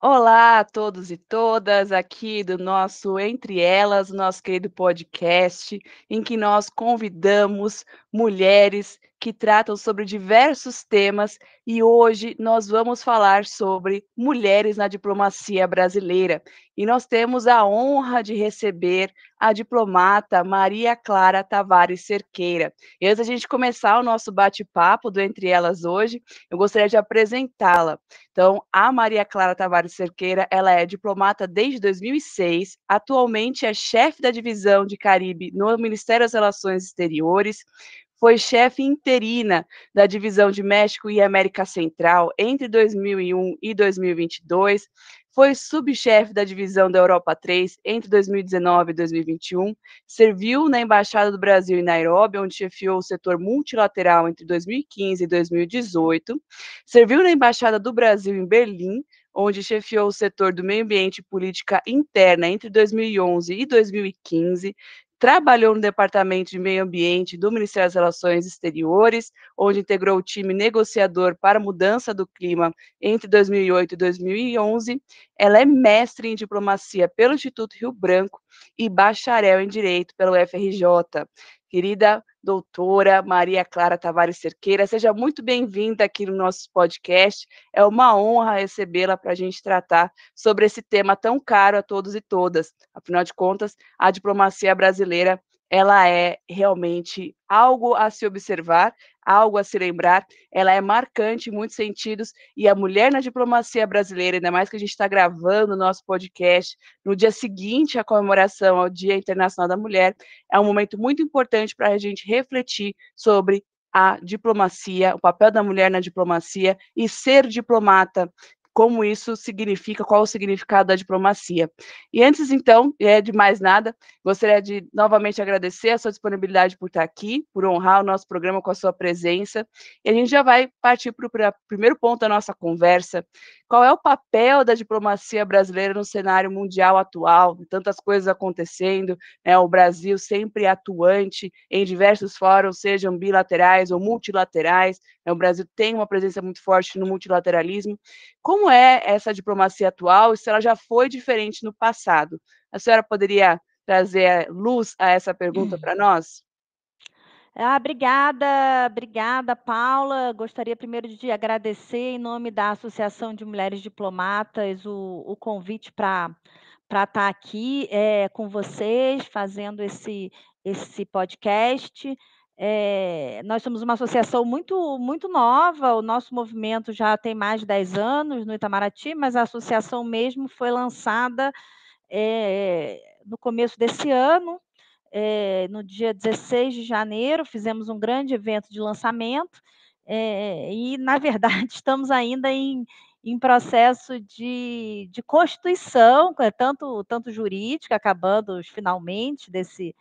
Olá a todos e todas, aqui do nosso Entre Elas, nosso querido podcast, em que nós convidamos mulheres que tratam sobre diversos temas e hoje nós vamos falar sobre mulheres na diplomacia brasileira. E nós temos a honra de receber a diplomata Maria Clara Tavares Cerqueira. E antes da gente começar o nosso bate-papo do Entre Elas hoje, eu gostaria de apresentá-la. Então, a Maria Clara Tavares Cerqueira, ela é diplomata desde 2006, atualmente é chefe da divisão de Caribe no Ministério das Relações Exteriores, foi chefe interina da divisão de México e América Central entre 2001 e 2022, foi subchefe da divisão da Europa 3 entre 2019 e 2021, serviu na Embaixada do Brasil em Nairobi, onde chefiou o setor multilateral entre 2015 e 2018, serviu na Embaixada do Brasil em Berlim, onde chefiou o setor do meio ambiente e política interna entre 2011 e 2015, trabalhou no Departamento de Meio Ambiente do Ministério das Relações Exteriores, onde integrou o time negociador para mudança do clima entre 2008 e 2011. Ela é mestre em diplomacia pelo Instituto Rio Branco e bacharel em direito pelo FRJ. Querida doutora Maria Clara Tavares Cerqueira, seja muito bem-vinda aqui no nosso podcast. É uma honra recebê-la para a gente tratar sobre esse tema tão caro a todos e todas. Afinal de contas, a diplomacia brasileira ela é realmente algo a se observar, algo a se lembrar. Ela é marcante em muitos sentidos e a mulher na diplomacia brasileira, ainda mais que a gente está gravando o nosso podcast no dia seguinte à comemoração ao Dia Internacional da Mulher, é um momento muito importante para a gente refletir sobre a diplomacia, o papel da mulher na diplomacia e ser diplomata como isso significa, qual o significado da diplomacia. E antes, então, é de mais nada, gostaria de novamente agradecer a sua disponibilidade por estar aqui, por honrar o nosso programa com a sua presença. E a gente já vai partir para o primeiro ponto da nossa conversa. Qual é o papel da diplomacia brasileira no cenário mundial atual? Tantas coisas acontecendo, né? o Brasil sempre atuante em diversos fóruns, sejam bilaterais ou multilaterais. Né? O Brasil tem uma presença muito forte no multilateralismo. Como é essa diplomacia atual e se ela já foi diferente no passado? A senhora poderia trazer luz a essa pergunta para nós? Ah, obrigada, obrigada, Paula. Gostaria primeiro de agradecer, em nome da Associação de Mulheres Diplomatas, o, o convite para estar tá aqui é, com vocês, fazendo esse, esse podcast. É, nós somos uma associação muito, muito nova, o nosso movimento já tem mais de 10 anos no Itamaraty, mas a associação mesmo foi lançada é, no começo desse ano, é, no dia 16 de janeiro, fizemos um grande evento de lançamento, e, na verdade, estamos ainda em, em processo de, de constituição, tanto, tanto jurídica, acabando finalmente desse,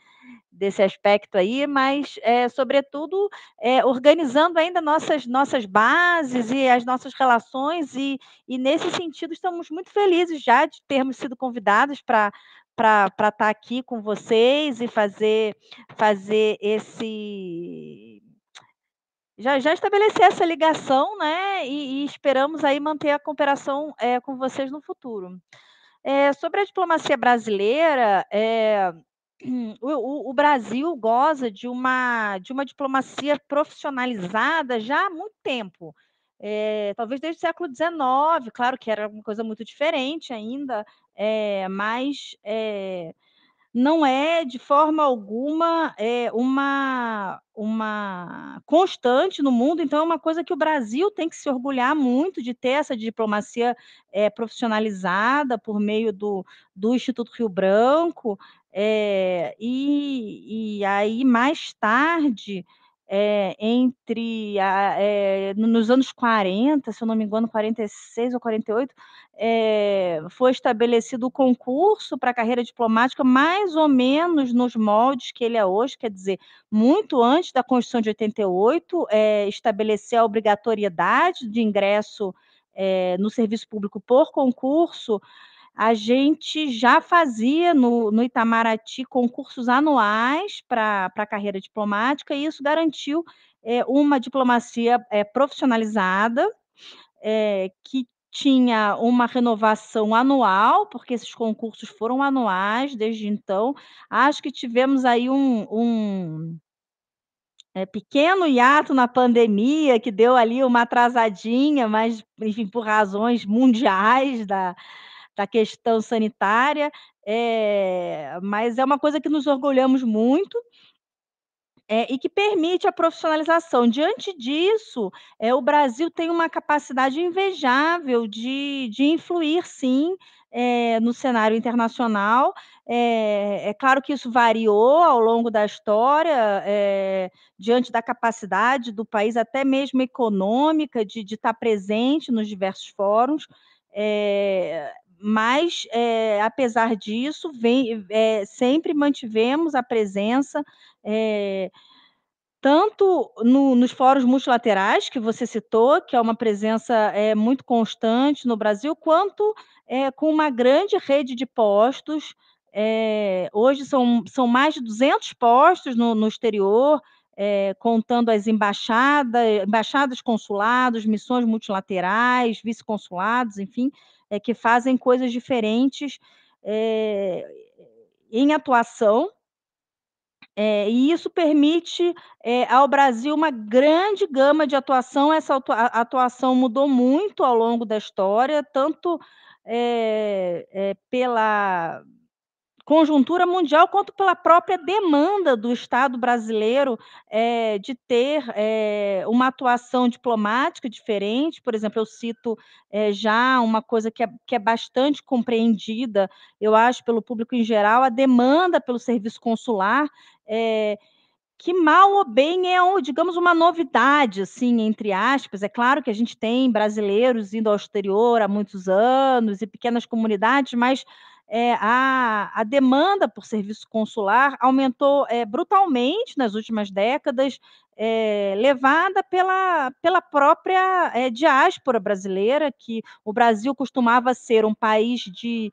desse aspecto aí, mas, é, sobretudo, é, organizando ainda nossas, nossas bases e as nossas relações, e, e nesse sentido estamos muito felizes já de termos sido convidados para para estar tá aqui com vocês e fazer fazer esse já, já essa ligação, né? E, e esperamos aí manter a cooperação é, com vocês no futuro. É, sobre a diplomacia brasileira, é, o, o, Brasil goza de uma, de uma diplomacia profissionalizada já há muito tempo. É, talvez desde o século XIX, claro que era uma coisa muito diferente ainda, mas não é de forma alguma é, uma, uma constante no mundo, então é uma coisa que o Brasil tem que se orgulhar muito de ter essa diplomacia é, profissionalizada por meio do, do Instituto Rio Branco, é, e, e aí mais tarde é, entre a, é, nos anos 40, se eu não me engano, 46 ou 48, é, foi estabelecido o concurso para a carreira diplomática, mais ou menos nos moldes que ele é hoje, quer dizer, muito antes da Constituição de 88, é, estabelecer a obrigatoriedade de ingresso é, no serviço público por concurso a gente já fazia no, no Itamaraty concursos anuais para a carreira diplomática, e isso garantiu é, uma diplomacia é, profissionalizada, é, que tinha uma renovação anual, porque esses concursos foram anuais desde então. Acho que tivemos aí um um é, pequeno hiato na pandemia, que deu ali uma atrasadinha, mas, enfim, por razões mundiais da da questão sanitária, eh, mas é uma coisa que nos orgulhamos muito é, e que permite a profissionalização. Diante disso, eh, o Brasil tem uma capacidade invejável de de influir sim, eh, no cenário internacional. Eh, é claro que isso variou ao longo da história, eh, diante da capacidade do país, até mesmo econômica, de de estar presente nos diversos fóruns, eh, mas, eh, apesar disso, vem eh, sempre mantivemos a presença, eh, tanto no nos fóruns multilaterais, que você citou, que é uma presença, muito constante no Brasil, quanto, com uma grande rede de postos, hoje são são mais de 200 postos no no exterior, eh, contando as embaixada embaixadas, consulados, missões multilaterais, vice-consulados, enfim, eh, que fazem coisas diferentes, eh, em atuação eh, e isso permite, ao Brasil uma grande gama de atuação, essa atuação mudou muito ao longo da história, tanto, pela conjuntura mundial, quanto pela própria demanda do Estado brasileiro, eh, de ter, eh, uma atuação diplomática diferente. Por exemplo, eu cito, eh, já uma coisa que é que é bastante compreendida, eu acho, pelo público em geral, a demanda pelo serviço consular, que mal ou bem é digamos, uma novidade, assim, entre aspas. É claro que a gente tem brasileiros indo ao exterior há muitos anos e pequenas comunidades, mas, eh, a a demanda por serviço consular aumentou, eh, brutalmente nas últimas décadas, eh, levada pela pela própria, diáspora brasileira, que o Brasil costumava ser um país de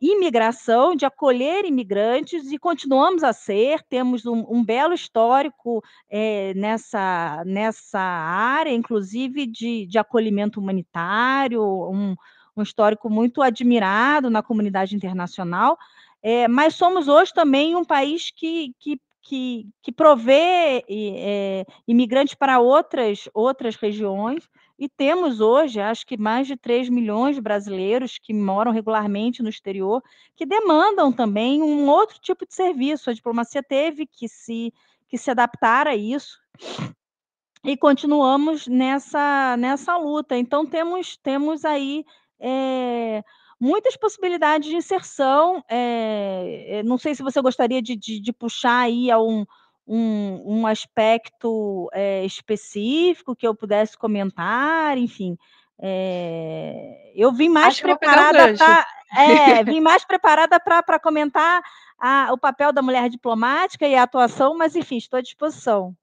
imigração, de acolher imigrantes e continuamos a ser, temos um um belo histórico, eh, nessa nessa área, inclusive de de acolhimento humanitário, um um histórico muito admirado na comunidade internacional, eh, mas somos hoje também um país que que que que provê eh, imigrantes para outras outras regiões, e temos hoje, acho que mais de 3.000.000 de brasileiros que moram regularmente no exterior, que demandam também um outro tipo de serviço. A diplomacia teve que se que se adaptar a isso e continuamos nessa nessa luta. Então temos temos aí, eh, muitas possibilidades de inserção, eh, não sei se você gostaria de de de puxar aí a um um um aspecto, eh, específico que eu pudesse comentar, enfim, eu vim mais preparada pra é, vim mais preparada pra comentar a o papel da mulher diplomática e a atuação, mas enfim, estou à disposição.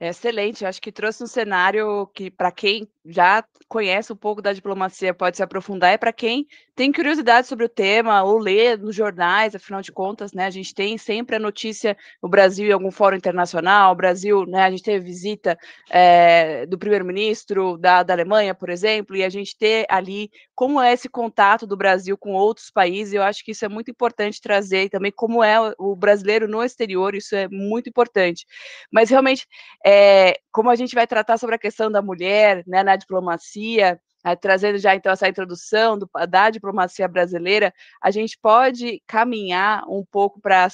Excelente, eu acho que trouxe um cenário que, pra quem já conhece um pouco da diplomacia, pode se aprofundar, e pra quem tem curiosidade sobre o tema ou lê nos jornais, afinal de contas, né, a gente tem sempre a notícia, o Brasil em algum fórum internacional, o Brasil, né, a gente teve visita, eh, do primeiro-ministro da da Alemanha, por exemplo, e a gente ter ali como é esse contato do Brasil com outros países, eu acho que isso é muito importante trazer, e também como é o brasileiro no exterior, isso é muito importante. Mas realmente, eh, como a gente vai tratar sobre a questão da mulher, né, na diplomacia, eh, trazendo já então essa introdução do da diplomacia brasileira, a gente pode caminhar um pouco para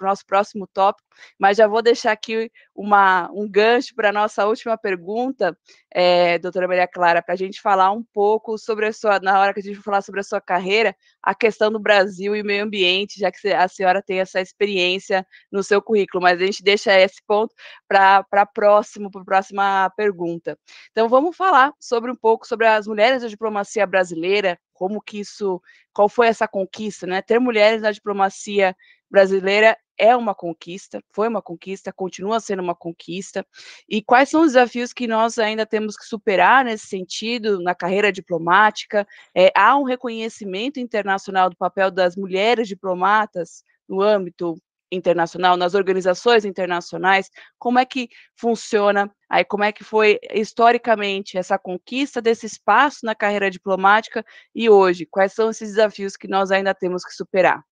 o nosso próximo tópico, mas já vou deixar aqui uma um gancho pra nossa última pergunta, eh, doutora Maria Clara, pra gente falar um pouco sobre a sua na hora que a gente for falar sobre a sua carreira, a questão do Brasil e meio ambiente, já que a senhora tem essa experiência no seu currículo, mas a gente deixa esse ponto pra próximo para a próxima pergunta. Então vamos falar sobre um pouco sobre as mulheres da diplomacia brasileira, como que isso qual foi essa conquista, né, ter mulheres na diplomacia brasileira é uma conquista, foi uma conquista, continua sendo uma conquista, e quais são os desafios que nós ainda temos que superar nesse sentido, na carreira diplomática, eh, há um reconhecimento internacional do papel das mulheres diplomatas no âmbito internacional, nas organizações internacionais, como é que funciona, aí como é que foi historicamente essa conquista desse espaço na carreira diplomática e hoje, quais são esses desafios que nós ainda temos que superar?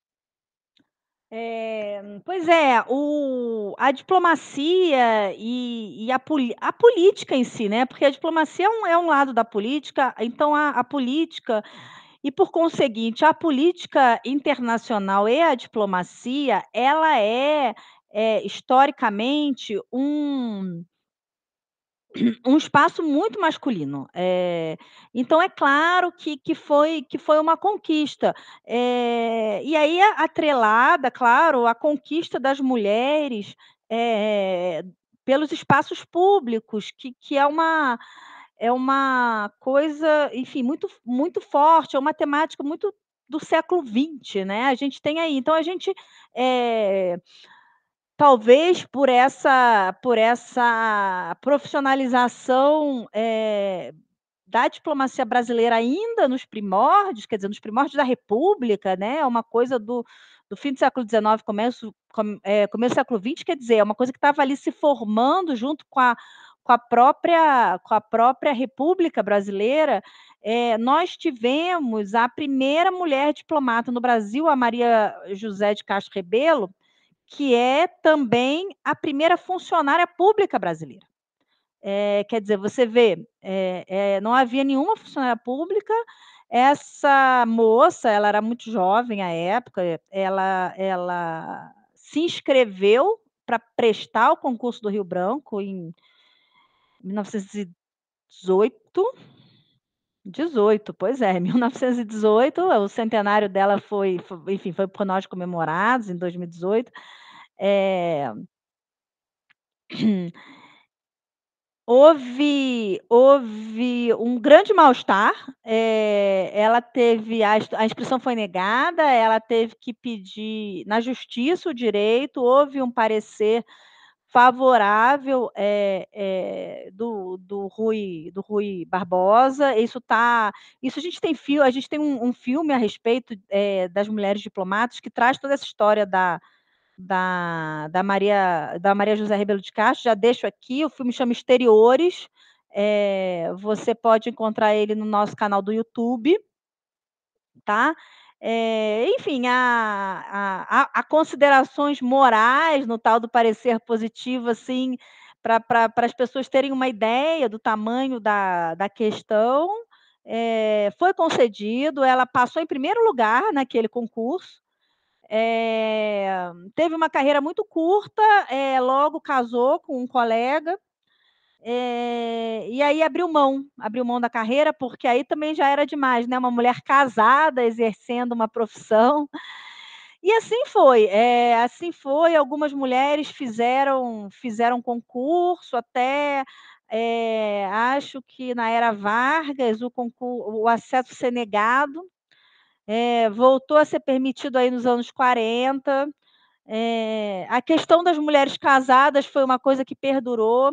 É, pois é, o, a diplomacia e, e a, a, política em si, né? Porque a diplomacia é um, é um lado da política, então a, a, política, e por conseguinte, a política internacional e a diplomacia, ela é, é historicamente um um espaço muito masculino. Eh, então é claro que que foi que foi uma conquista. Eh, e aí atrelada, claro, a conquista das mulheres, eh, pelos espaços públicos, que que é uma é uma coisa, enfim, muito muito forte, é uma temática muito do século XX, né, a gente tem aí então a gente, eh Talvez por essa por essa profissionalização, eh, da diplomacia brasileira ainda nos primórdios, quer dizer, nos primórdios da república, né, é uma coisa do do fim do século XIX, começo com eh, começo do século XX, quer dizer, é uma coisa que estava ali se formando junto com a com a própria com a própria república brasileira, eh, nós tivemos a primeira mulher diplomata no Brasil, a Maria José de Castro Rebelo, que é também a primeira funcionária pública brasileira. Eh, quer dizer, você vê, eh eh, não havia nenhuma funcionária pública, essa moça, ela era muito jovem à época, ela ela se inscreveu para prestar o concurso do Rio Branco em 1918 18, pois é, 1918, o centenário dela foi foi enfim, foi por nós comemorados em 2018. Eh Houve houve um grande mal-estar, eh, ela teve a a inscrição foi negada, ela teve que pedir na justiça o direito, houve um parecer favorável, eh eh, do do Rui do Rui Barbosa, isso tá isso a gente tem fio a gente tem um um filme a respeito, eh, das mulheres diplomatas que traz toda essa história da da da Maria da Maria José Rebelo de Castro, já deixo aqui, o filme chama Exteriores, você pode encontrar ele no nosso canal do YouTube. Tá? Eh, enfim, há há há considerações morais no tal do parecer positivo, assim, para as pessoas terem uma ideia do tamanho da da questão, eh, foi concedido, ela passou em primeiro lugar naquele concurso, eh, teve uma carreira muito curta, logo casou com um colega, eh, e aí abriu mão, abriu mão da carreira, porque aí também já era demais, né, uma mulher casada exercendo uma profissão. E assim foi, eh, assim foi, algumas mulheres fizeram fizeram concurso até, eh, acho que na era Vargas o concur o acesso ser negado, eh, voltou a ser permitido aí nos anos 40, eh, a questão das mulheres casadas foi uma coisa que perdurou,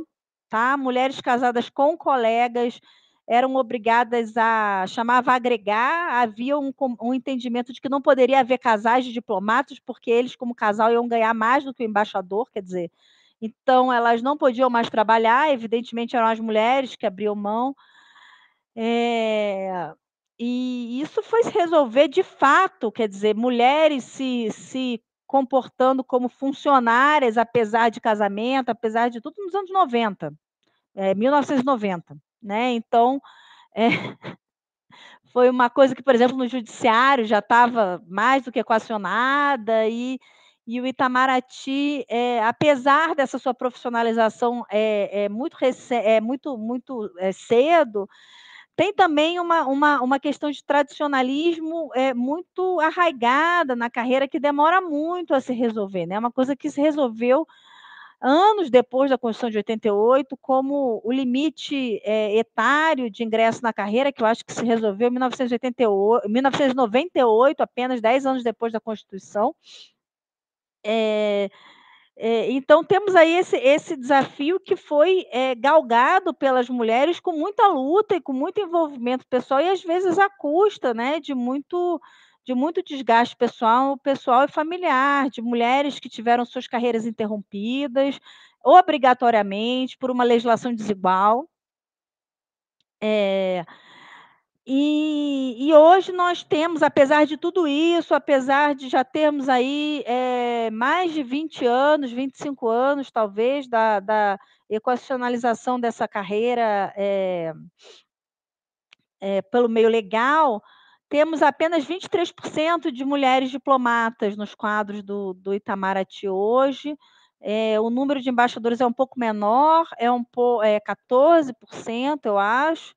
tá, mulheres casadas com colegas eram obrigadas a chamava agregar, havia um um entendimento de que não poderia haver casais de diplomatas, porque eles como casal iam ganhar mais do que o embaixador, quer dizer, então elas não podiam mais trabalhar, evidentemente eram as mulheres que abriam mão. Eh, e isso foi se resolver de fato, quer dizer, mulheres se se comportando como funcionárias, apesar de casamento, apesar de tudo, nos anos 90, eh, 1990, né, então, eh, foi uma coisa que, por exemplo, no judiciário já estava mais do que equacionada e e o Itamaraty, eh, apesar dessa sua profissionalização, eh eh, muito eh, muito muito, eh, cedo, tem também uma uma uma questão de tradicionalismo, eh, muito arraigada na carreira que demora muito a se resolver, né, uma coisa que se resolveu anos depois da Constituição de 88, como o limite, eh, etário de ingresso na carreira, que eu acho que se resolveu em 1988 1998, apenas 10 anos depois da Constituição. Eh eh, então temos aí esse esse desafio que foi, eh, galgado pelas mulheres com muita luta e com muito envolvimento pessoal e às vezes à custa, né, de muito de muito desgaste pessoal, pessoal e familiar, de mulheres que tiveram suas carreiras interrompidas, obrigatoriamente, por uma legislação desigual. É, e, e, hoje nós temos, apesar de tudo isso, apesar de já termos aí é, mais de 20 anos, 25 anos, talvez, da, da equacionalização dessa carreira é, é, pelo meio legal, temos apenas 23% de mulheres diplomatas nos quadros do, do Itamaraty hoje. É, o número de embaixadores é um pouco menor, é um é 14%, eu acho.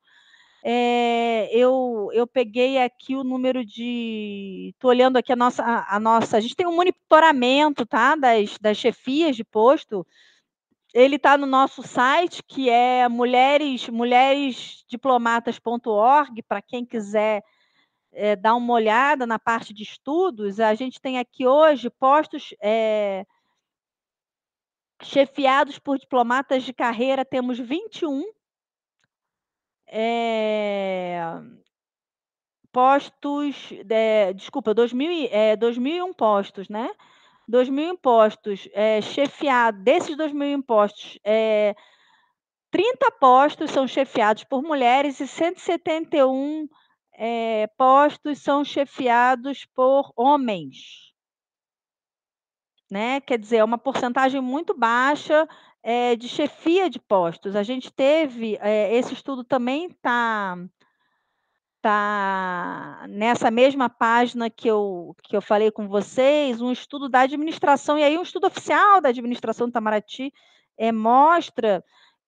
É, eu, eu peguei aqui o número de. Estou olhando aqui a nossa, a, a, nossa. A gente tem um monitoramento tá, das, das chefias de posto ele está no nosso site, que é mulheres, mulheresdiplomatas.org, para quem quiser é, dar uma olhada na parte de estudos. A gente tem aqui hoje postos é, chefiados por diplomatas de carreira, temos 21. É, postos, é, desculpa, 2000, é, 2001 postos, né? 2 mil impostos é, chefiados, desses 2 mil impostos, é, 30 postos são chefiados por mulheres e 171 é, postos são chefiados por homens. Né? Quer dizer, é uma porcentagem muito baixa é, de chefia de postos. A gente teve, é, esse estudo também está está nessa mesma página que eu, que eu falei com vocês, um estudo da administração, e aí um estudo oficial da administração do Itamaraty é, mostra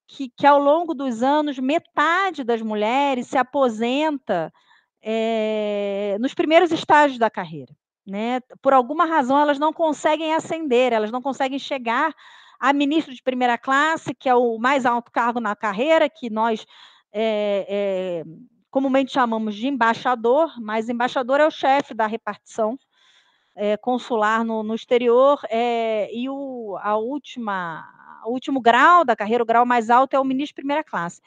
que, que ao longo dos anos, metade das mulheres se aposenta é, nos primeiros estágios da carreira. Né? Por alguma razão, elas não conseguem ascender, elas não conseguem chegar a ministro de primeira classe, que é o mais alto cargo na carreira, que nós é, é, comumente chamamos de embaixador, mas embaixador é o chefe da repartição é, consular no, no exterior, e o, a última, o último grau da carreira, o grau mais alto, é o ministro de primeira classe.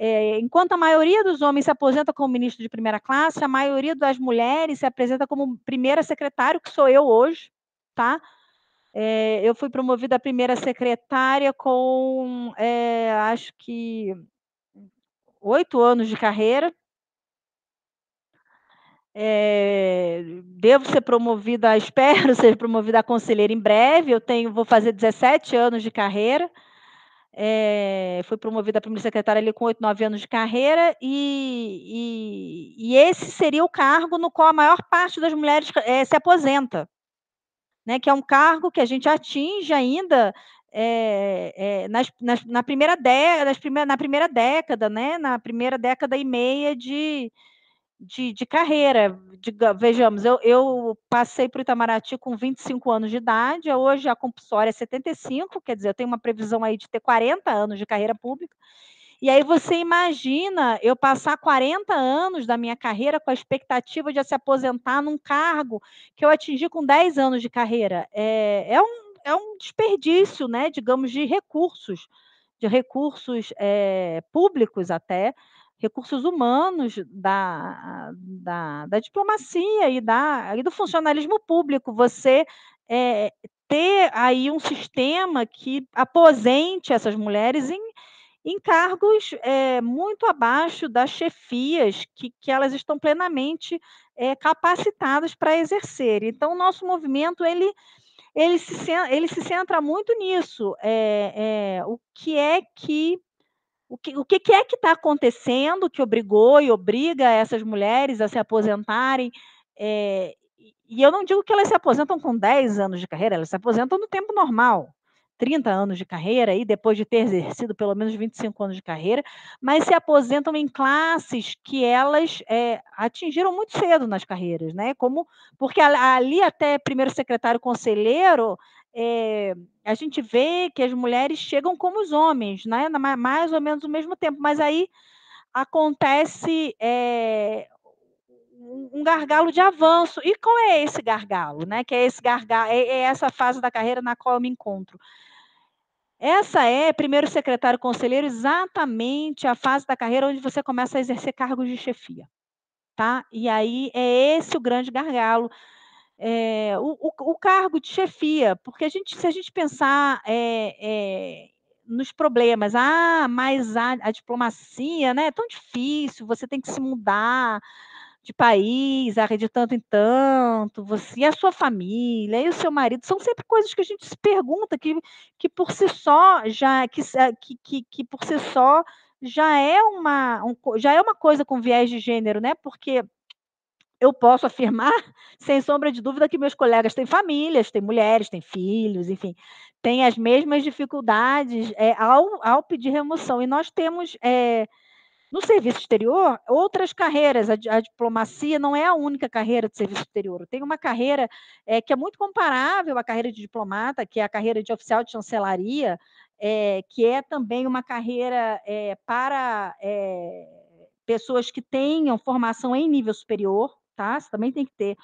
É, enquanto a maioria dos homens se aposenta como ministro de primeira classe, a maioria das mulheres se apresenta como primeira secretária, que sou eu hoje, tá? É, eu fui promovida a primeira secretária com, é, acho que, oito anos de carreira, é, devo ser promovida, espero ser promovida a conselheira em breve. Eu tenho, vou fazer 17 anos de carreira. É, fui promovida a primeira secretária ali com 8, 9 anos de carreira, e, e, e, esse seria o cargo no qual a maior parte das mulheres é, se aposenta, né, que é um cargo que a gente atinge ainda é, nas, nas, na, primeira década, na primeira década, né, na primeira década e meia de, de, de carreira. De, vejamos, eu, eu passei para o Itamaraty com 25 anos de idade, hoje a compulsória é 75, quer dizer, eu tenho uma previsão aí de ter 40 anos de carreira pública. E aí você imagina eu passar 40 anos da minha carreira com a expectativa de se aposentar num cargo que eu atingi com 10 anos de carreira. É, é, um, é um desperdício, né, digamos, de recursos, de recursos é, públicos até, recursos humanos da, da, da diplomacia e, da, e do funcionalismo público. Você é, ter aí um sistema que aposente essas mulheres em, em cargos é, muito abaixo das chefias que, que elas estão plenamente é, capacitadas para exercer. Então, o nosso movimento ele, ele, se, ele se centra muito nisso. É, o que é que o que, o que é que está acontecendo que obrigou e obriga essas mulheres a se aposentarem? É, e eu não digo que elas se aposentam com 10 anos de carreira, elas se aposentam no tempo normal. 30 anos de carreira, e depois de ter exercido pelo menos 25 anos de carreira, mas se aposentam em classes que elas é, atingiram muito cedo nas carreiras, né? Como porque ali até primeiro secretário conselheiro é, a gente vê que as mulheres chegam como os homens, né? mais ou menos ao mesmo tempo, mas aí acontece é, um gargalo de avanço. E qual é esse gargalo? Né? Que é esse gargalo, é, é essa fase da carreira na qual eu me encontro. Essa é, primeiro secretário conselheiro, exatamente a fase da carreira onde você começa a exercer cargos de chefia. tá? E aí é esse o grande gargalo. É, o, o, o, cargo de chefia, porque a gente, se a gente pensar é, é, nos problemas, ah, mas a, a, diplomacia, né, é tão difícil, você tem que se mudar de país, ah, de tanto em tanto, você e a sua família, e o seu marido, são sempre coisas que a gente se pergunta, que, que por si só, já, que, que, que por si só já é uma, um, já é uma coisa com viés de gênero, né? Porque eu posso afirmar, sem sombra de dúvida, que meus colegas têm famílias, têm mulheres, têm filhos, enfim, têm as mesmas dificuldades é, ao, ao pedir remoção. E nós temos, é, no serviço exterior, outras carreiras. A, a, diplomacia não é a única carreira de serviço exterior. Tem uma carreira é, que é muito comparável à carreira de diplomata, que é a carreira de oficial de chancelaria, que é também uma carreira para pessoas que tenham formação em nível superior, tá? Você também tem que ter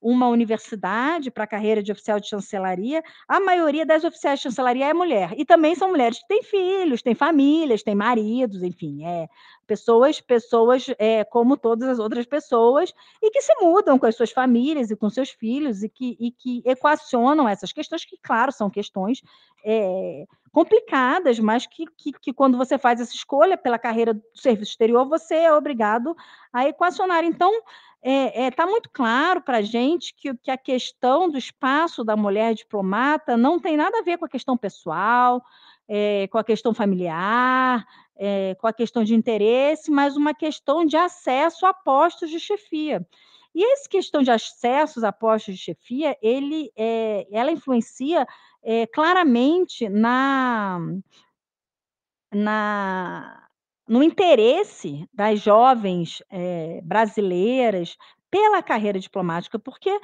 uma universidade para a carreira de oficial de chancelaria, a maioria das oficiais de chancelaria é mulher. E também são mulheres que têm filhos, têm famílias, têm maridos, enfim, é, pessoas, pessoas é, como todas as outras pessoas, e que se mudam com as suas famílias e com seus filhos, e que, e que equacionam essas questões, que, claro, são questões é, complicadas, mas que, que, que, quando você faz essa escolha pela carreira do serviço exterior, você é obrigado a equacionar. Então, está é, é, tá muito claro para a gente que, que a questão do espaço da mulher diplomata não tem nada a ver com a questão pessoal, é, com a questão familiar, é, com a questão de interesse, mas uma questão de acesso a postos de chefia. E essa questão de acessos a postos de chefia, ele, é, ela influencia é, claramente na, na, no interesse das jovens é, brasileiras pela carreira diplomática, porque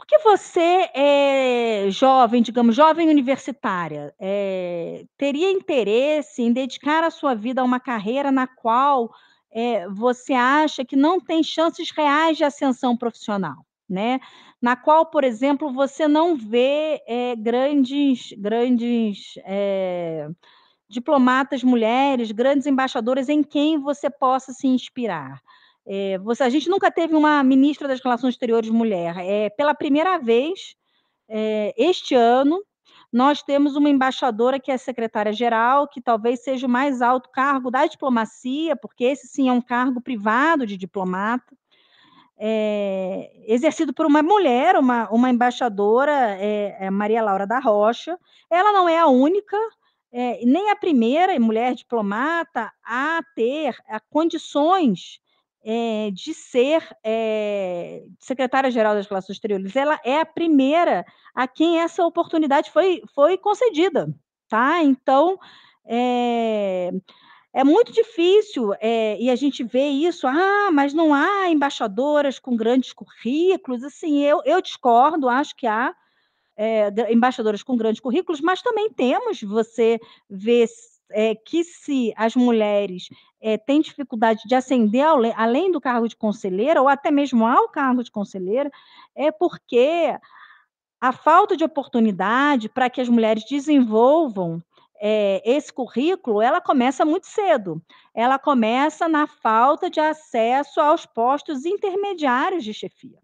porque você é jovem, digamos, jovem universitária, é, teria interesse em dedicar a sua vida a uma carreira na qual é, você acha que não tem chances reais de ascensão profissional, né? Na qual, por exemplo, você não vê grandes, grandes diplomatas mulheres, grandes embaixadoras em quem você possa se inspirar. É, você, a gente nunca teve uma ministra das Relações Exteriores mulher. É, pela primeira vez, é, este ano, nós temos uma embaixadora que é secretária-geral, que talvez seja o mais alto cargo da diplomacia, porque esse sim é um cargo privado de diplomata, é, exercido por uma mulher, uma, uma embaixadora, é, é Maria Laura da Rocha. Ela não é a única, nem a primeira mulher diplomata a ter a condições de ser secretária-geral das Relações Exteriores. Ela é a primeira a quem essa oportunidade foi, foi concedida. Tá? Então, é, é muito difícil, e a gente vê isso, ah, mas não há embaixadoras com grandes currículos. Assim, eu, eu discordo, acho que há é, embaixadoras com grandes currículos, mas também temos, você vê é, que se as mulheres é, têm dificuldade de ascender ao, além do cargo de conselheira, ou até mesmo ao cargo de conselheira, é porque a falta de oportunidade para que as mulheres desenvolvam é, esse currículo, ela começa muito cedo. Ela começa na falta de acesso aos postos intermediários de chefia.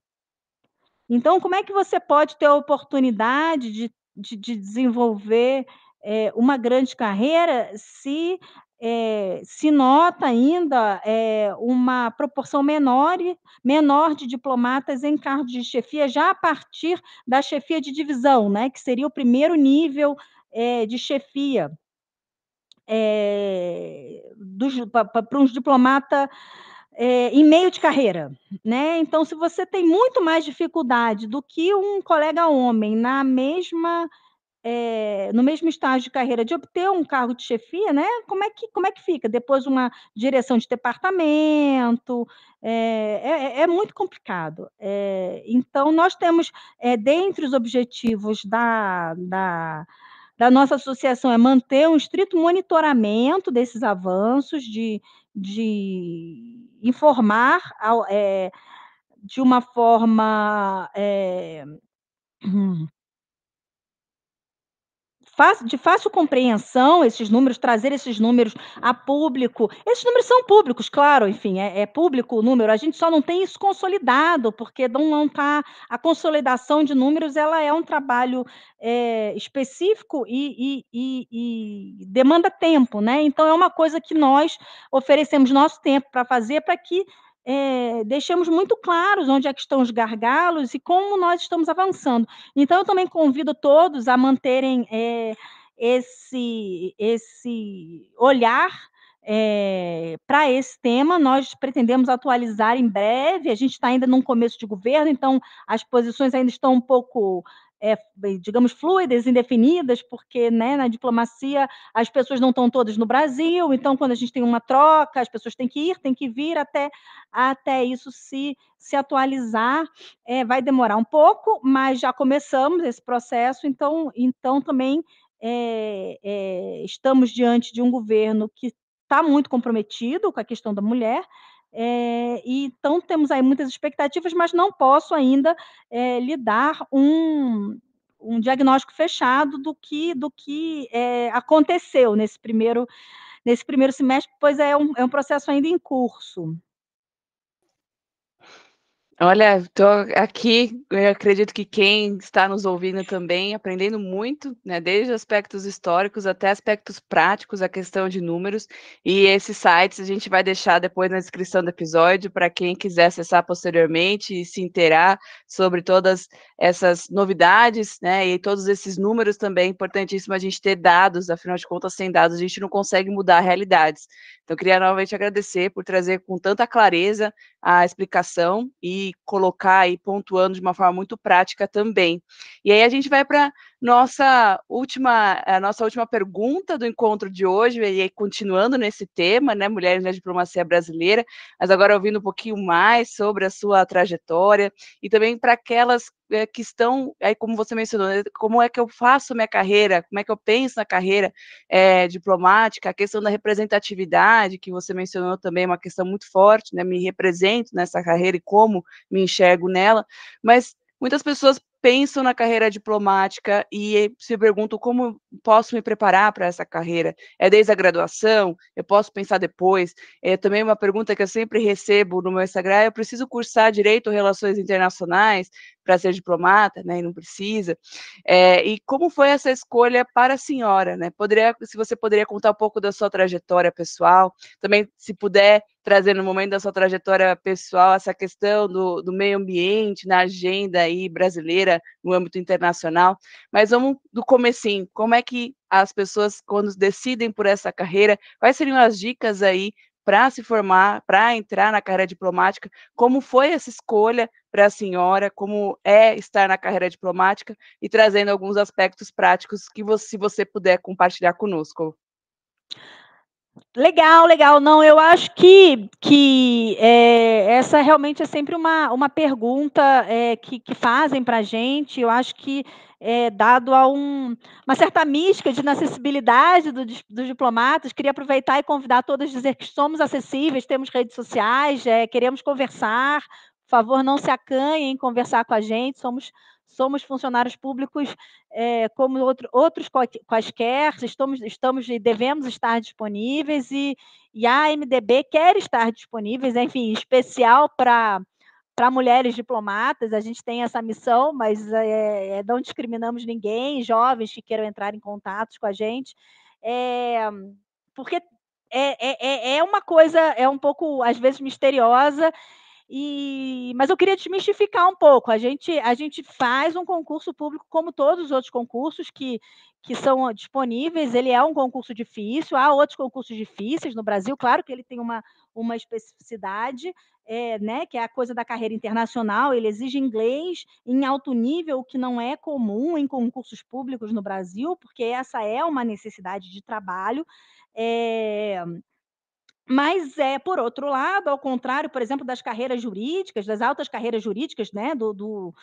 Então, como é que você pode ter a oportunidade de, de, de desenvolver é, uma grande carreira se é, se nota ainda é, uma proporção menor, menor de diplomatas em cargos de chefia, já a partir da chefia de divisão, né, que seria o primeiro nível é, de chefia para um diplomata é, em meio de carreira, né? Então, se você tem muito mais dificuldade do que um colega homem na mesma é, no mesmo estágio de carreira de obter um cargo de chefia, né? Como é que como é que fica depois uma direção de departamento? É, é, é muito complicado. então, nós temos dentre os objetivos da, da da nossa associação é manter um estrito monitoramento desses avanços, de, de informar é, de uma forma é, de fácil compreensão esses números, trazer esses números a público. Esses números são públicos, claro, enfim, é, é público o número, a gente só não tem isso consolidado, porque não está. A consolidação de números ela é um trabalho é, específico e, e, e, e, demanda tempo, né? Então, é uma coisa que nós oferecemos nosso tempo para fazer para que é, deixemos muito claros onde é que estão os gargalos e como nós estamos avançando. Então, eu também convido todos a manterem é, esse, esse olhar é, para esse tema. Nós pretendemos atualizar em breve. A gente está ainda num começo de governo, então as posições ainda estão um pouco é, digamos, fluidas, indefinidas, porque né, na diplomacia as pessoas não estão todas no Brasil, então quando a gente tem uma troca, as pessoas têm que ir, têm que vir até, até isso se, se atualizar. É, vai demorar um pouco, mas já começamos esse processo, então, então também é, é, estamos diante de um governo que está muito comprometido com a questão da mulher, é, então, temos aí muitas expectativas, mas não posso ainda é, lhe dar um, um diagnóstico fechado do que, do que é, aconteceu nesse primeiro, nesse primeiro semestre, pois é um, é um processo ainda em curso. Olha, estou aqui, eu acredito que quem está nos ouvindo também, aprendendo muito, né, desde aspectos históricos até aspectos práticos, a questão de números, e esses sites a gente vai deixar depois na descrição do episódio para quem quiser acessar posteriormente e se inteirar sobre todas essas novidades, né, e todos esses números também, é importantíssimo a gente ter dados, afinal de contas, sem dados a gente não consegue mudar realidades. Então, queria novamente agradecer por trazer com tanta clareza a explicação e colocar aí pontuando de uma forma muito prática também. E aí a gente vai para nossa última a nossa última pergunta do encontro de hoje, e continuando nesse tema, né, mulheres na diplomacia brasileira, mas agora ouvindo um pouquinho mais sobre a sua trajetória e também para aquelas é, que estão, aí como você mencionou, né, como é que eu faço minha carreira, como é que eu penso na carreira é, diplomática, a questão da representatividade, que você mencionou também, é uma questão muito forte, né, me represento nessa carreira e como me enxergo nela, mas muitas pessoas pensam na carreira diplomática e se perguntam como posso me preparar para essa carreira. É desde a graduação? Eu posso pensar depois? É também uma pergunta que eu sempre recebo no meu Instagram: eu preciso cursar direito ou relações internacionais para ser diplomata, né? E não precisa. É, e como foi essa escolha para a senhora, né? Poderia, se você poderia contar um pouco da sua trajetória pessoal, também se puder trazer no momento da sua trajetória pessoal essa questão do, do meio ambiente na agenda aí brasileira no âmbito internacional, mas vamos do comecinho, como é que as pessoas quando decidem por essa carreira, quais seriam as dicas aí para se formar, para entrar na carreira diplomática, como foi essa escolha para a senhora, como é estar na carreira diplomática e trazendo alguns aspectos práticos que você, se você puder compartilhar conosco. Legal, legal. Não, eu acho que, que é, essa realmente é sempre uma, uma pergunta é, que, que fazem para a gente. Eu acho que é, dado a um, uma certa mística de inacessibilidade do, dos diplomatas, queria aproveitar e convidar todas a dizer que somos acessíveis, temos redes sociais, é, queremos conversar. Por favor, não se acanhem em conversar com a gente, somos somos funcionários públicos é, como outro, outros quaisquer, estamos, estamos e devemos estar disponíveis e, e a MDB quer estar disponíveis, enfim, especial para para mulheres diplomatas, a gente tem essa missão, mas é, não discriminamos ninguém, jovens que queiram entrar em contato com a gente, é, porque é, é, é uma coisa, é um pouco, às vezes, misteriosa, e, mas eu queria desmistificar um pouco. A gente, a gente faz um concurso público como todos os outros concursos que, que são disponíveis. Ele é um concurso difícil, há outros concursos difíceis no Brasil, claro que ele tem uma, uma especificidade, é, né, que é a coisa da carreira internacional, ele exige inglês em alto nível, o que não é comum em concursos públicos no Brasil, porque essa é uma necessidade de trabalho. É, mas é, por outro lado, ao contrário, por exemplo, das carreiras jurídicas, das altas carreiras jurídicas, né, do, do,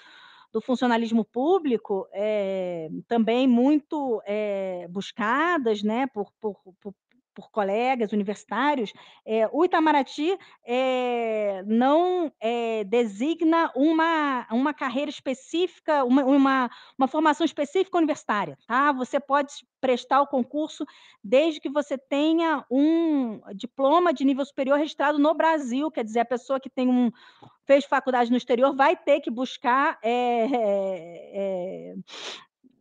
do funcionalismo público, é, também muito é, buscadas, né, por, por, por, por colegas universitários, é, o Itamaraty é, não é, designa uma, uma carreira específica, uma, uma, uma, formação específica universitária. Tá? Você pode prestar o concurso desde que você tenha um diploma de nível superior registrado no Brasil, quer dizer, a pessoa que tem um, fez faculdade no exterior vai ter que buscar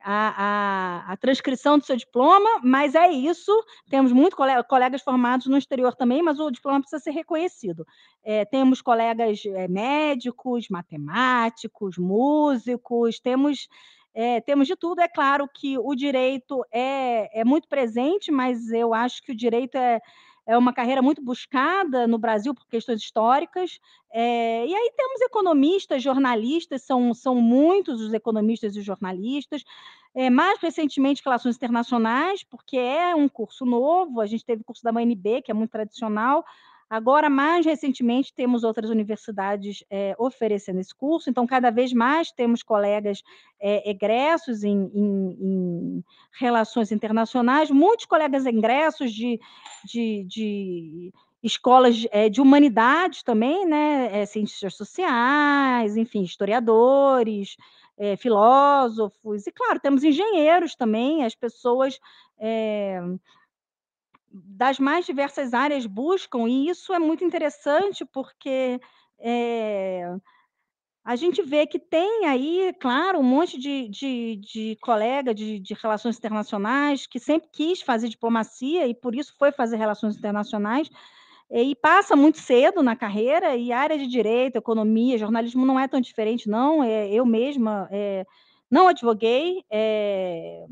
a, a, a, transcrição do seu diploma, mas é isso. Temos muitos colega, colegas formados no exterior também, mas o diploma precisa ser reconhecido. É, temos colegas é, médicos, matemáticos, músicos, temos. É, temos de tudo, é claro que o direito é, é muito presente, mas eu acho que o direito é, é uma carreira muito buscada no Brasil por questões históricas. É, e aí temos economistas, jornalistas, são, são muitos os economistas e jornalistas. É, mais recentemente, Relações Internacionais, porque é um curso novo, a gente teve o curso da UNB, que é muito tradicional, Agora, mais recentemente, temos outras universidades é, oferecendo esse curso, então, cada vez mais temos colegas é, egressos em, em, em, relações internacionais, muitos colegas egressos de, de, de escolas é, de humanidades também, né, cientistas sociais, enfim, historiadores, filósofos, e, claro, temos engenheiros também, as pessoas das mais diversas áreas buscam, e isso é muito interessante, porque é, a gente vê que tem aí, claro, um monte de, de, de colega de, de, relações internacionais que sempre quis fazer diplomacia e por isso foi fazer relações internacionais, e passa muito cedo na carreira, e área de direito, economia, jornalismo não é tão diferente, não. É, eu mesma é, não advoguei, é,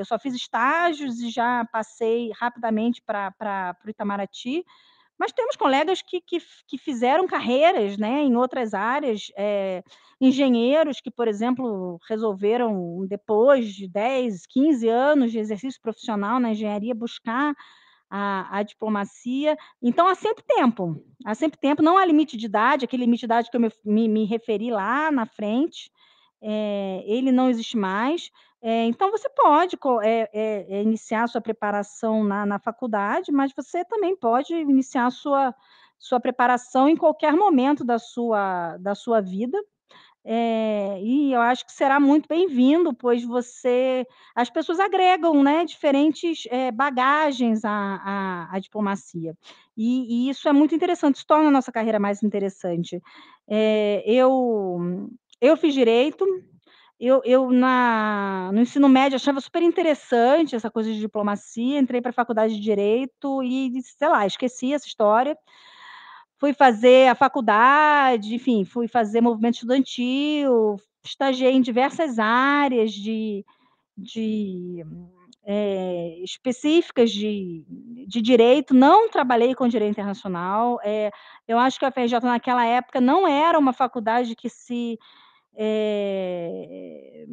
eu só fiz estágios e já passei rapidamente para o Itamaraty, mas temos colegas que, que, que, fizeram carreiras né, em outras áreas, é, engenheiros que, por exemplo, resolveram, depois de 10, 15 anos de exercício profissional na engenharia, buscar a, a, diplomacia. Então, há sempre tempo, há sempre tempo, não há limite de idade, aquele limite de idade que eu me, me, me referi lá na frente, é, ele não existe mais. É, então, você pode é, é, iniciar a sua preparação na, na faculdade, mas você também pode iniciar sua, sua preparação em qualquer momento da sua, da sua vida. É, e eu acho que será muito bem-vindo, pois você, as pessoas agregam, né, diferentes é, bagagens à, à, à diplomacia, e, e, isso é muito interessante, isso torna a nossa carreira mais interessante. É, eu, eu fiz direito, eu, eu na, no ensino médio achava super interessante essa coisa de diplomacia, entrei para a faculdade de Direito e, sei lá, esqueci essa história. Fui fazer a faculdade, enfim, fui fazer movimento estudantil, estagiei em diversas áreas de, de é, específicas de, de direito, não trabalhei com direito internacional. É, eu acho que a FRJ naquela época não era uma faculdade que se é,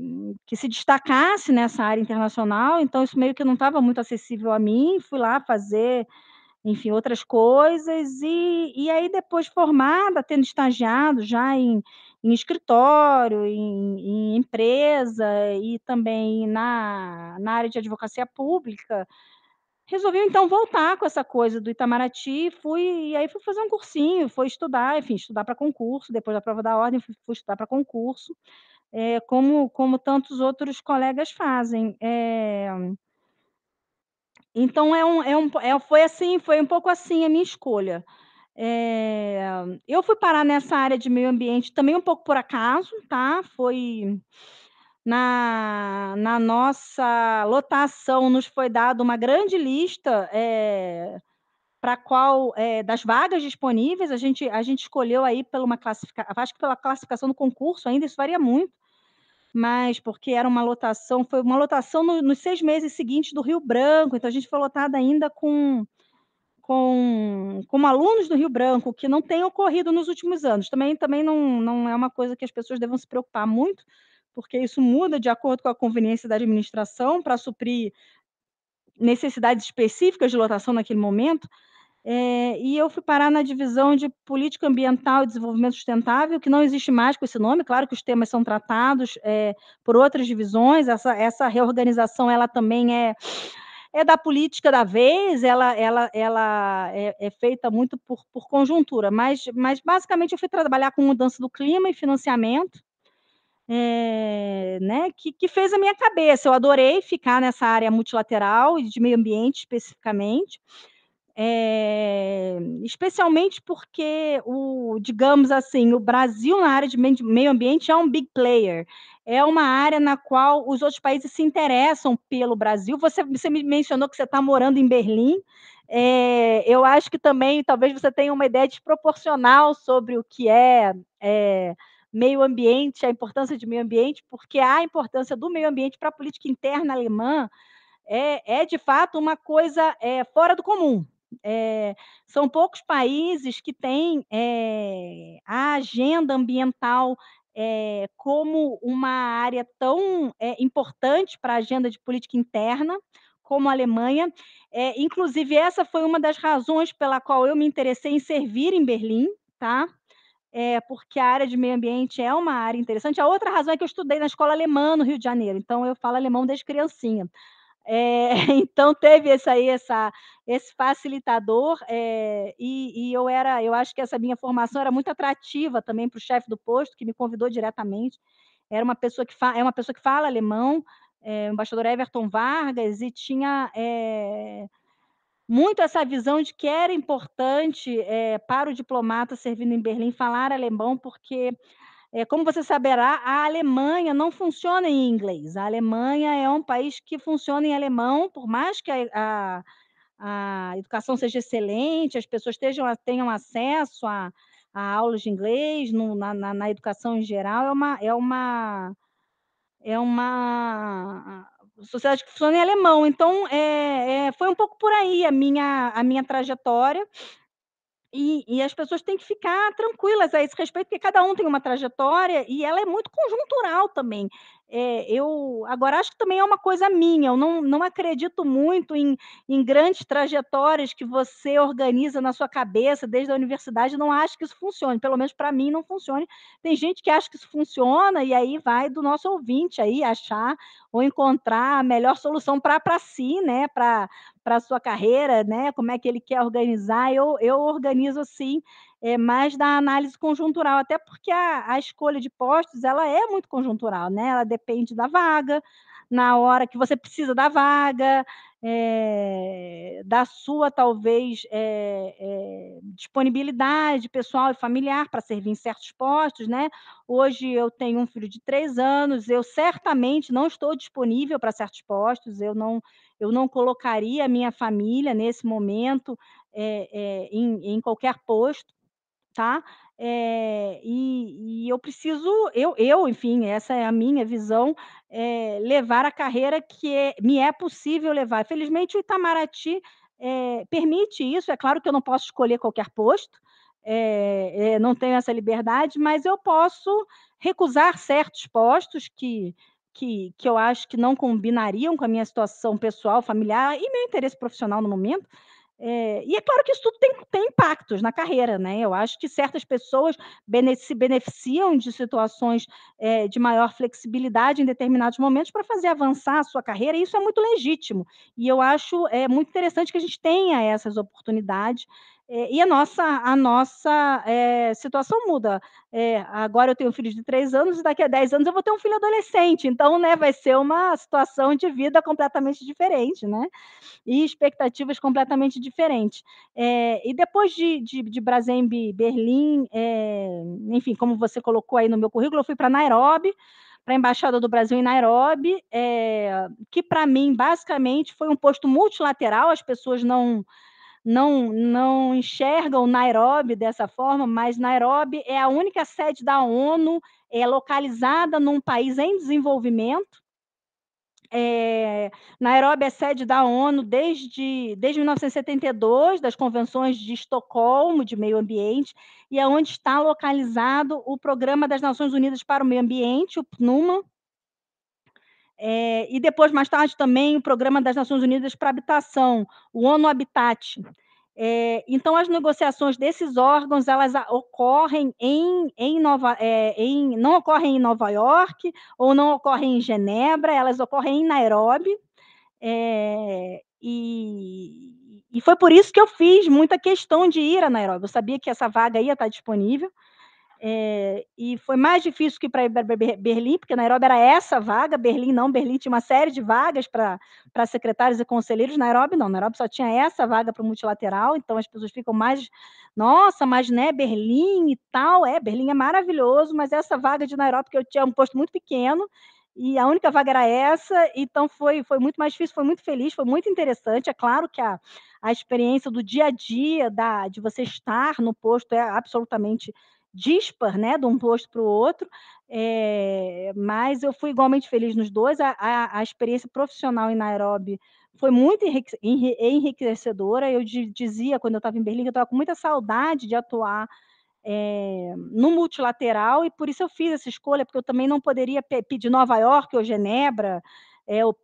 que se destacasse nessa área internacional, então isso meio que não estava muito acessível a mim, fui lá fazer, enfim, outras coisas, e, e aí depois formada, tendo estagiado já em, em escritório, em, em, empresa e também na, na área de advocacia pública, Resolvi então voltar com essa coisa do Itamaraty, fui e aí fui fazer um cursinho, fui estudar, enfim, estudar para concurso, depois da prova da ordem, fui, fui estudar para concurso, é, como, como tantos outros colegas fazem. É, então é um, é um, é, foi assim, foi um pouco assim a minha escolha. É, eu fui parar nessa área de meio ambiente também um pouco por acaso, tá? Foi na, na nossa lotação nos foi dada uma grande lista é, para qual é, das vagas disponíveis a gente a gente escolheu aí pela uma classificação acho que pela classificação do concurso ainda isso varia muito mas porque era uma lotação foi uma lotação no, nos seis meses seguintes do Rio Branco então a gente foi lotada ainda com com, com alunos do Rio Branco, que não tem ocorrido nos últimos anos. Também, também não, não é uma coisa que as pessoas devam se preocupar muito, porque isso muda de acordo com a conveniência da administração para suprir necessidades específicas de lotação naquele momento. É, e eu fui parar na divisão de política ambiental e desenvolvimento sustentável, que não existe mais com esse nome. Claro que os temas são tratados é, por outras divisões. Essa, essa reorganização ela também é é da política da vez, ela, ela, ela é, é feita muito por, por conjuntura, mas, mas basicamente eu fui trabalhar com mudança do clima e financiamento, é, né, que, que fez a minha cabeça. Eu adorei ficar nessa área multilateral e de meio ambiente especificamente, é, especialmente porque o, digamos assim, o Brasil na área de meio ambiente é um big player, é uma área na qual os outros países se interessam pelo Brasil. Você, você me mencionou que você está morando em Berlim. É, eu acho que também talvez você tenha uma ideia desproporcional sobre o que é, é meio ambiente, a importância de meio ambiente, porque a importância do meio ambiente para a política interna alemã é, é de fato uma coisa é, fora do comum. É, são poucos países que têm é, a agenda ambiental é, como uma área tão importante para a agenda de política interna como a Alemanha. inclusive, essa foi uma das razões pela qual eu me interessei em servir em Berlim, tá? É, porque a área de meio ambiente é uma área interessante. A outra razão é que eu estudei na escola alemã no Rio de Janeiro, então eu falo alemão desde criancinha. É, então teve esse aí, essa, esse facilitador, é, e, e, eu era, eu acho que essa minha formação era muito atrativa também para o chefe do posto, que me convidou diretamente. Era uma pessoa que é uma pessoa que fala alemão, é, o embaixador Everton Vargas, e tinha é, muito essa visão de que era importante é, para o diplomata servindo em Berlim falar alemão, porque é, como você saberá, a Alemanha não funciona em inglês. A Alemanha é um país que funciona em alemão, por mais que a, a, a educação seja excelente, as pessoas estejam, tenham acesso a, a aulas de inglês no, na, na, na, educação em geral, é uma, é uma, é uma sociedade que funciona em alemão. Então, é, é, foi um pouco por aí a minha, a minha trajetória. E, e, as pessoas têm que ficar tranquilas a esse respeito, porque cada um tem uma trajetória e ela é muito conjuntural também. É, eu agora acho que também é uma coisa minha, eu não, não acredito muito em, em grandes trajetórias que você organiza na sua cabeça desde a universidade, não acho que isso funcione, pelo menos para mim não funcione. Tem gente que acha que isso funciona e aí vai do nosso ouvinte aí achar ou encontrar a melhor solução para si, né, para a sua carreira, né, como é que ele quer organizar. Eu, eu organizo assim, é, mais da análise conjuntural, até porque a, a escolha de postos ela é muito conjuntural, né? Ela depende da vaga, na hora que você precisa da vaga, é, da sua, talvez, é, é, disponibilidade pessoal e familiar para servir em certos postos, né? Hoje eu tenho um filho de três anos, eu certamente não estou disponível para certos postos, eu não, eu não colocaria a minha família nesse momento em, em qualquer posto, tá? É, e, e, eu preciso, eu, eu, enfim, essa é a minha visão, é, levar a carreira que é, me é possível levar. Felizmente, o Itamaraty é, permite isso. É claro que eu não posso escolher qualquer posto, não tenho essa liberdade, mas eu posso recusar certos postos que, que, que eu acho que não combinariam com a minha situação pessoal, familiar e meu interesse profissional no momento. É, e é claro que isso tudo tem, tem impactos na carreira, né? Eu acho que certas pessoas bene se beneficiam de situações é, de maior flexibilidade em determinados momentos para fazer avançar a sua carreira, e isso é muito legítimo. E eu acho é, muito interessante que a gente tenha essas oportunidades é, e a nossa, a nossa é, situação muda. É, agora eu tenho um filho de três anos e daqui a dez anos eu vou ter um filho adolescente. Então, né, vai ser uma situação de vida completamente diferente, né? E expectativas completamente diferentes. e depois de, de, de Brasília, Berlim, enfim, como você colocou aí no meu currículo, eu fui para Nairobi, para a Embaixada do Brasil em Nairobi, é, que para mim, basicamente, foi um posto multilateral, as pessoas não não, não enxergam Nairobi dessa forma, mas Nairobi é a única sede da ONU é localizada num país em desenvolvimento. É, Nairobi é sede da ONU desde, desde 1972, das convenções de Estocolmo de meio ambiente, e é onde está localizado o Programa das Nações Unidas para o Meio Ambiente, o PNUMA, é, e depois, mais tarde, também o Programa das Nações Unidas para Habitação, o ONU Habitat. É, então, as negociações desses órgãos, elas ocorrem em, em Nova, é, em, não ocorrem em Nova York, ou não ocorrem em Genebra, elas ocorrem em Nairobi, é, e, e foi por isso que eu fiz muita questão de ir a Nairobi. Eu sabia que essa vaga ia estar disponível. É, e foi mais difícil que para Berlim, porque Nairobi era essa vaga, Berlim não, Berlim tinha uma série de vagas para secretários e conselheiros, Nairobi não, Nairobi só tinha essa vaga para o multilateral, então as pessoas ficam mais, nossa, mas né, Berlim e tal, é, Berlim é maravilhoso, mas essa vaga de Nairobi, que eu tinha um posto muito pequeno, e a única vaga era essa, então foi, foi muito mais difícil, foi muito feliz, foi muito interessante. É claro que a, a experiência do dia a dia, da, de você estar no posto, é absolutamente dispar, né, de um posto para o outro, é, mas eu fui igualmente feliz nos dois. A, a, a experiência profissional em Nairobi foi muito enriquecedora. Eu dizia, quando eu estava em Berlim, que eu estava com muita saudade de atuar é, no multilateral, e por isso eu fiz essa escolha, porque eu também não poderia pedir Nova York ou Genebra, é, o,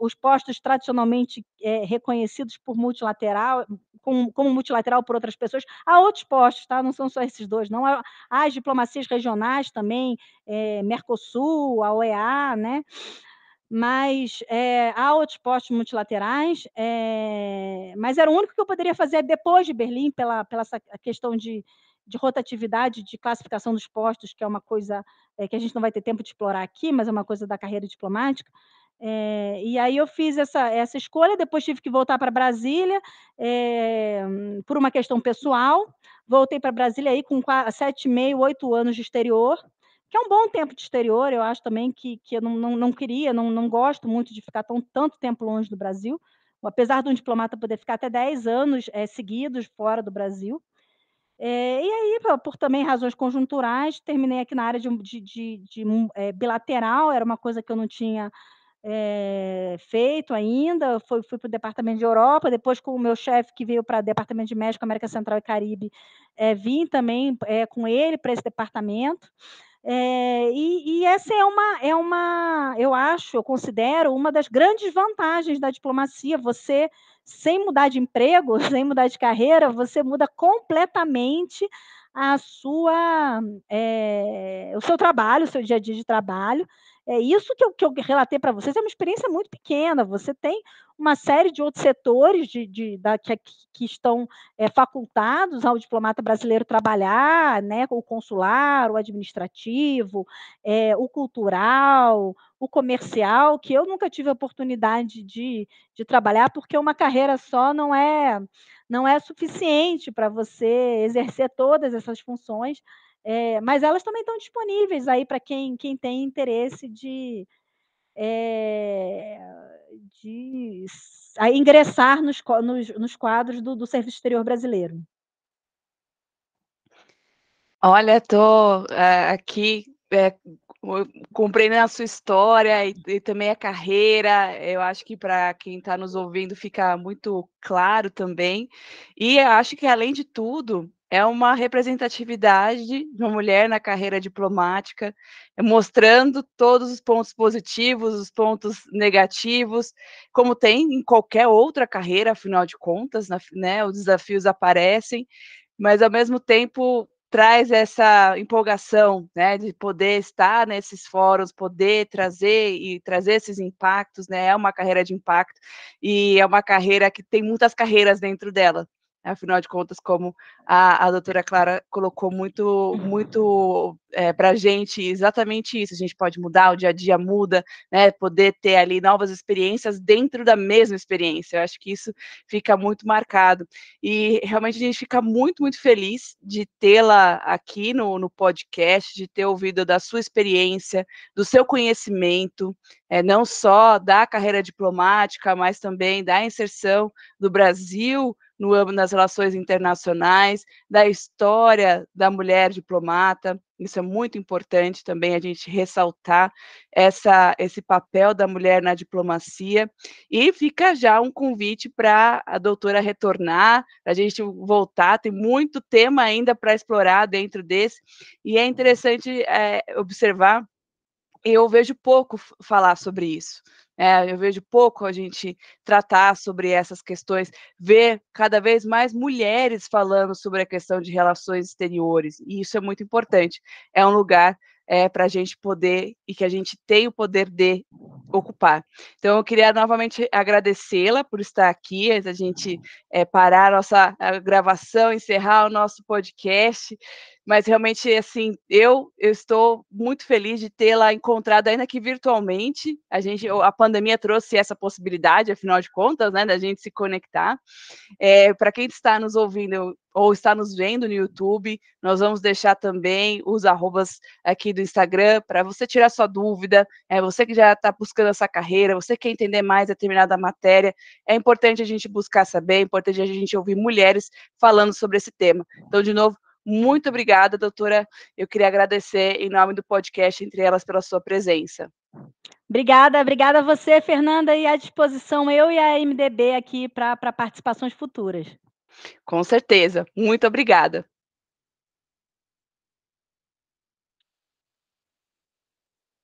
os, postos tradicionalmente é, reconhecidos por multilateral, como, como, multilateral por outras pessoas. Há outros postos, tá? não são só esses dois, não. Há, as diplomacias regionais também, é, Mercosul, a OEA, né? mas é, há outros postos multilaterais, é, mas era o único que eu poderia fazer depois de Berlim, pela, pela questão de, de rotatividade, de classificação dos postos, que é uma coisa é, que a gente não vai ter tempo de explorar aqui, mas é uma coisa da carreira diplomática. É, e aí eu fiz essa, essa escolha, depois tive que voltar para Brasília é, por uma questão pessoal. Voltei para Brasília aí com sete, meio, oito anos de exterior, que é um bom tempo de exterior. Eu acho também que, que eu não, não, não queria, não, não gosto muito de ficar tão, tanto tempo longe do Brasil, apesar de um diplomata poder ficar até 10 anos é, seguidos fora do Brasil. É, e aí, por também razões conjunturais, terminei aqui na área de, de, de, de é, bilateral, era uma coisa que eu não tinha é, feito ainda, fui, fui para o Departamento de Europa, depois com o meu chefe que veio para o Departamento de México, América Central e Caribe, é, vim também é, com ele para esse departamento. É, e, e, essa é uma, é uma, eu acho, eu considero uma das grandes vantagens da diplomacia. Você, sem mudar de emprego, sem mudar de carreira, você muda completamente a sua, é, o seu trabalho, o seu dia a dia de trabalho. É isso que eu, que eu relatei para vocês é uma experiência muito pequena. Você tem uma série de outros setores de, de, da, que, que, estão é, facultados ao diplomata brasileiro trabalhar, né, o consular, o administrativo, é, o cultural, o comercial, que eu nunca tive a oportunidade de, de trabalhar, porque uma carreira só não é, não é suficiente para você exercer todas essas funções. É, mas elas também estão disponíveis aí para quem, quem tem interesse de, é, de ingressar nos, nos, nos quadros do, do Serviço Exterior Brasileiro. Olha, estou é, aqui é, compreendendo a sua história e, e, também a carreira. Eu acho que para quem está nos ouvindo fica muito claro também. E acho que, além de tudo, é uma representatividade de uma mulher na carreira diplomática, mostrando todos os pontos positivos, os pontos negativos, como tem em qualquer outra carreira, afinal de contas, né, os desafios aparecem, mas ao mesmo tempo traz essa empolgação, né, de poder estar nesses fóruns, poder trazer e trazer esses impactos, né, é uma carreira de impacto e é uma carreira que tem muitas carreiras dentro dela, afinal de contas, como a, a doutora Clara colocou muito, muito é, para a gente, exatamente isso, a gente pode mudar, o dia a dia muda, né, poder ter ali novas experiências dentro da mesma experiência, eu acho que isso fica muito marcado, e realmente a gente fica muito, muito feliz de tê-la aqui no, no podcast, de ter ouvido da sua experiência, do seu conhecimento, é, não só da carreira diplomática, mas também da inserção do Brasil no âmbito das relações internacionais, da história da mulher diplomata. Isso é muito importante também a gente ressaltar essa, esse papel da mulher na diplomacia. E fica já um convite para a doutora retornar, para a gente voltar. Tem muito tema ainda para explorar dentro desse. E é interessante é, observar eu vejo pouco falar sobre isso. É, eu vejo pouco a gente tratar sobre essas questões, ver cada vez mais mulheres falando sobre a questão de relações exteriores, e isso é muito importante. É um lugar é, para a gente poder e que a gente tem o poder de ocupar. Então, eu queria novamente agradecê-la por estar aqui, a gente é, parar a nossa gravação, encerrar o nosso podcast, mas realmente, assim, eu, eu estou muito feliz de tê-la encontrado ainda que virtualmente, a gente, a pandemia trouxe essa possibilidade, afinal de contas, né, da gente se conectar. É, para quem está nos ouvindo ou está nos vendo no YouTube, nós vamos deixar também os arrobas aqui do Instagram para você tirar sua dúvida, é, você que já está buscando essa carreira, você quer entender mais determinada matéria, é importante a gente buscar saber, é importante a gente ouvir mulheres falando sobre esse tema. Então, de novo, muito obrigada, doutora. Eu queria agradecer em nome do podcast Entre Elas pela sua presença. Obrigada, obrigada a você, Fernanda, e à disposição eu e a MDB aqui para participações futuras. Com certeza. Muito obrigada.